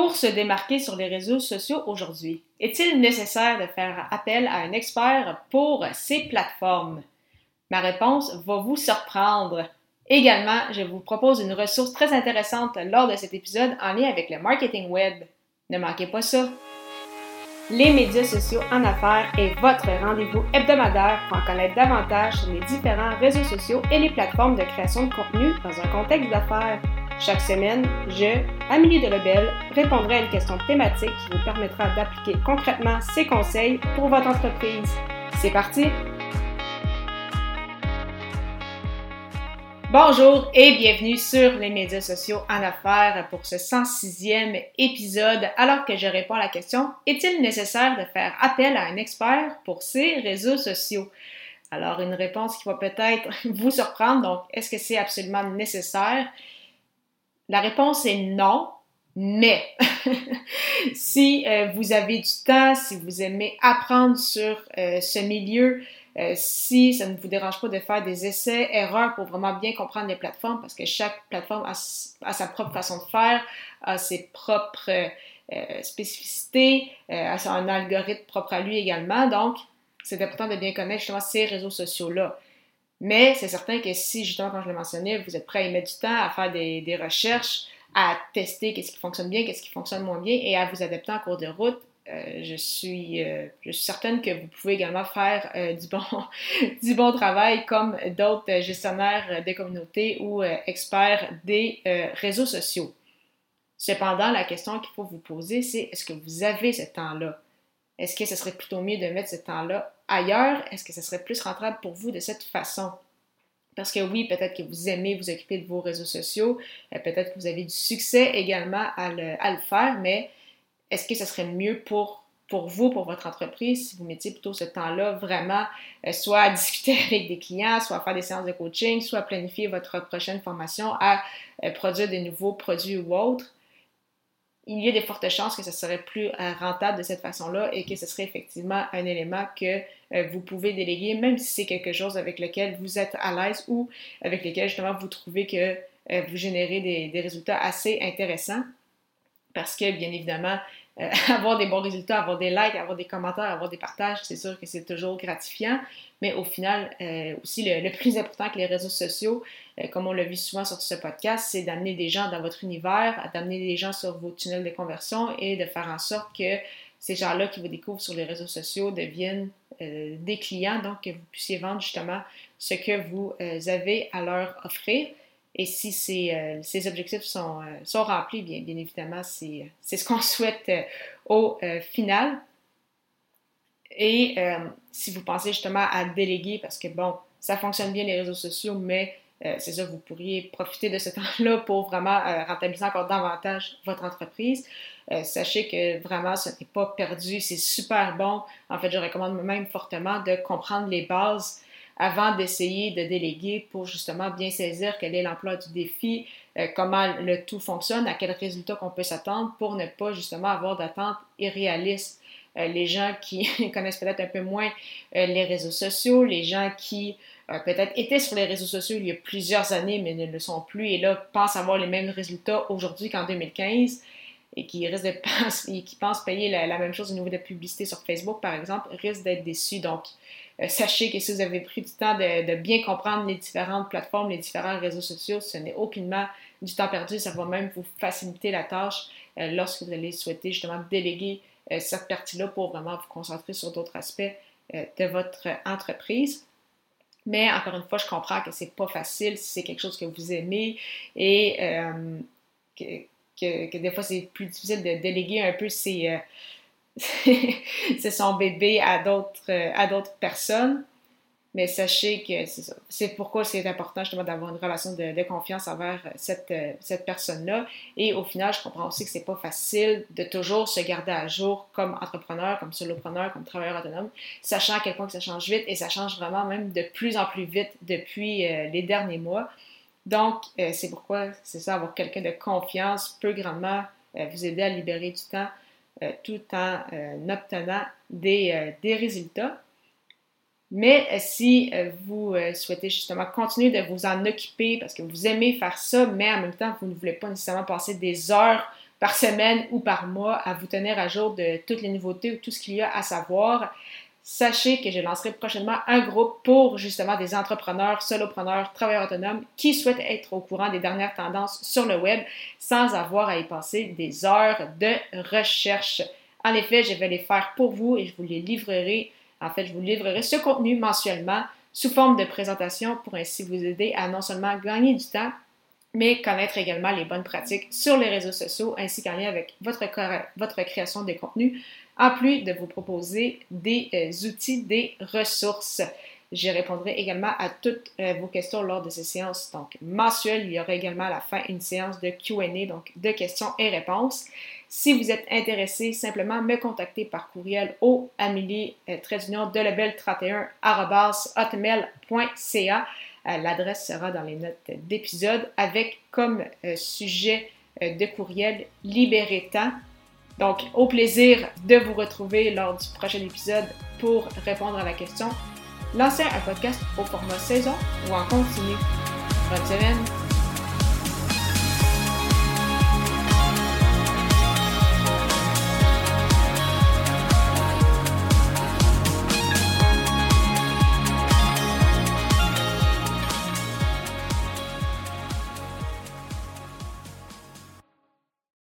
Pour se démarquer sur les réseaux sociaux aujourd'hui, est-il nécessaire de faire appel à un expert pour ces plateformes? Ma réponse va vous surprendre. Également, je vous propose une ressource très intéressante lors de cet épisode en lien avec le marketing web. Ne manquez pas ça. Les médias sociaux en affaires est votre rendez-vous hebdomadaire pour en connaître davantage sur les différents réseaux sociaux et les plateformes de création de contenu dans un contexte d'affaires. Chaque semaine, je, Amélie Delebel, répondrai à une question thématique qui vous permettra d'appliquer concrètement ces conseils pour votre entreprise. C'est parti! Bonjour et bienvenue sur les médias sociaux en affaires pour ce 106e épisode alors que je réponds à la question est-il nécessaire de faire appel à un expert pour ces réseaux sociaux? Alors une réponse qui va peut-être vous surprendre, donc est-ce que c'est absolument nécessaire? La réponse est non, mais si euh, vous avez du temps, si vous aimez apprendre sur euh, ce milieu, euh, si ça ne vous dérange pas de faire des essais, erreurs pour vraiment bien comprendre les plateformes, parce que chaque plateforme a, sa propre façon de faire, a ses propres spécificités, a un algorithme propre à lui également. Donc, c'est important de bien connaître justement ces réseaux sociaux-là. Mais c'est certain que si, justement, comme je l'ai mentionné, vous êtes prêt à y mettre du temps, à faire des, des recherches, à tester qu'est-ce qui fonctionne bien, qu'est-ce qui fonctionne moins bien et à vous adapter en cours de route, euh, je, suis, euh, je suis certaine que vous pouvez également faire euh, du, bon, du bon travail comme d'autres gestionnaires des communautés ou experts des réseaux sociaux. Cependant, la question qu'il faut vous poser, c'est est-ce que vous avez ce temps-là? Est-ce que ce serait plutôt mieux de mettre ce temps-là ailleurs? Est-ce que ce serait plus rentable pour vous de cette façon? Parce que oui, peut-être que vous aimez vous occuper de vos réseaux sociaux, peut-être que vous avez du succès également à le, faire, mais est-ce que ce serait mieux pour, pour vous, pour votre entreprise, si vous mettiez plutôt ce temps-là vraiment, euh, soit à discuter avec des clients, soit à faire des séances de coaching, soit à planifier votre prochaine formation, à euh, produire des nouveaux produits ou autres? Il y a des fortes chances que ce serait plus euh, rentable de cette façon-là et que ce serait effectivement un élément que vous pouvez déléguer, même si c'est quelque chose avec lequel vous êtes à l'aise ou avec lequel justement vous trouvez que vous générez des, des résultats assez intéressants. Parce que, bien évidemment, euh, avoir des bons résultats, avoir des likes, avoir des commentaires, avoir des partages, c'est sûr que c'est toujours gratifiant. Mais au final, euh, aussi, le, plus important que les réseaux sociaux, euh, comme on l'a vu souvent sur ce podcast, c'est d'amener des gens dans votre univers, d'amener des gens sur vos tunnels de conversion et de faire en sorte que ces gens-là qui vous découvrent sur les réseaux sociaux deviennent des clients, donc que vous puissiez vendre justement ce que vous avez à leur offrir. Et si ces, euh, objectifs sont, euh, sont, remplis, bien, bien évidemment, c'est ce qu'on souhaite euh, au final. Et si vous pensez justement à déléguer, parce que bon, ça fonctionne bien les réseaux sociaux, mais c'est ça, vous pourriez profiter de ce temps-là pour vraiment rentabiliser encore davantage votre entreprise. sachez que vraiment, ce n'est pas perdu, c'est super bon. En fait, je recommande même fortement de comprendre les bases avant d'essayer de déléguer pour justement bien saisir quel est l'emploi du défi, euh, comment le tout fonctionne, à quel résultat qu'on peut s'attendre pour ne pas justement avoir d'attentes irréalistes. Euh, les gens qui connaissent peut-être un peu moins euh, les réseaux sociaux, les gens qui peut-être étaient sur les réseaux sociaux il y a plusieurs années mais ne le sont plus et là pensent avoir les mêmes résultats aujourd'hui qu'en 2015 et qui de penser, qui pensent payer la, même chose au niveau de la publicité sur Facebook, par exemple, risquent d'être déçus. Donc, sachez que si vous avez pris du temps de, bien comprendre les différentes plateformes, les différents réseaux sociaux, ce n'est aucunement du temps perdu, ça va même vous faciliter la tâche euh, lorsque vous allez souhaiter justement déléguer euh, cette partie-là pour vraiment vous concentrer sur d'autres aspects de votre entreprise. Mais encore une fois, je comprends que c'est pas facile si c'est quelque chose que vous aimez et que, des fois c'est plus difficile de déléguer un peu ces, c'est son bébé à d'autres, euh, à d'autres personnes. Mais sachez que c'est ça. C'est pourquoi c'est important justement d'avoir une relation de, confiance envers cette, euh, cette personne-là. Et au final, je comprends aussi que c'est pas facile de toujours se garder à jour comme entrepreneur, comme solopreneur, comme travailleur autonome, sachant à quel point que ça change vite et ça change vraiment même de plus en plus vite depuis euh, les derniers mois. Donc, c'est pourquoi c'est ça, avoir quelqu'un de confiance peut grandement vous aider à libérer du temps euh, tout en euh, obtenant des, euh, des, résultats. Mais si vous souhaitez justement continuer de vous en occuper parce que vous aimez faire ça, mais en même temps, vous ne voulez pas nécessairement passer des heures par semaine ou par mois à vous tenir à jour de toutes les nouveautés ou tout ce qu'il y a à savoir. Sachez que je lancerai prochainement un groupe pour justement des entrepreneurs, solopreneurs, travailleurs autonomes qui souhaitent être au courant des dernières tendances sur le web sans avoir à y passer des heures de recherche. En effet, je vais les faire pour vous et je vous les livrerai. En fait, je vous livrerai ce contenu mensuellement sous forme de présentation pour ainsi vous aider à non seulement gagner du temps, mais connaître également les bonnes pratiques sur les réseaux sociaux ainsi qu'en lien avec votre, création de contenu, en plus de vous proposer des euh, outils, des ressources. Je répondrai également à toutes euh, vos questions lors de ces séances donc mensuelles. Il y aura également à la fin une séance de Q&A, donc de questions et réponses. Si vous êtes intéressé, simplement me contacter par courriel au amélie euh, de lebel 31 hotmail.ca. L'adresse sera dans les notes d'épisode avec comme sujet de courriel libéré temps donc, au plaisir de vous retrouver lors du prochain épisode pour répondre à la question lancer un podcast au format saison ou en continu. Bonne semaine!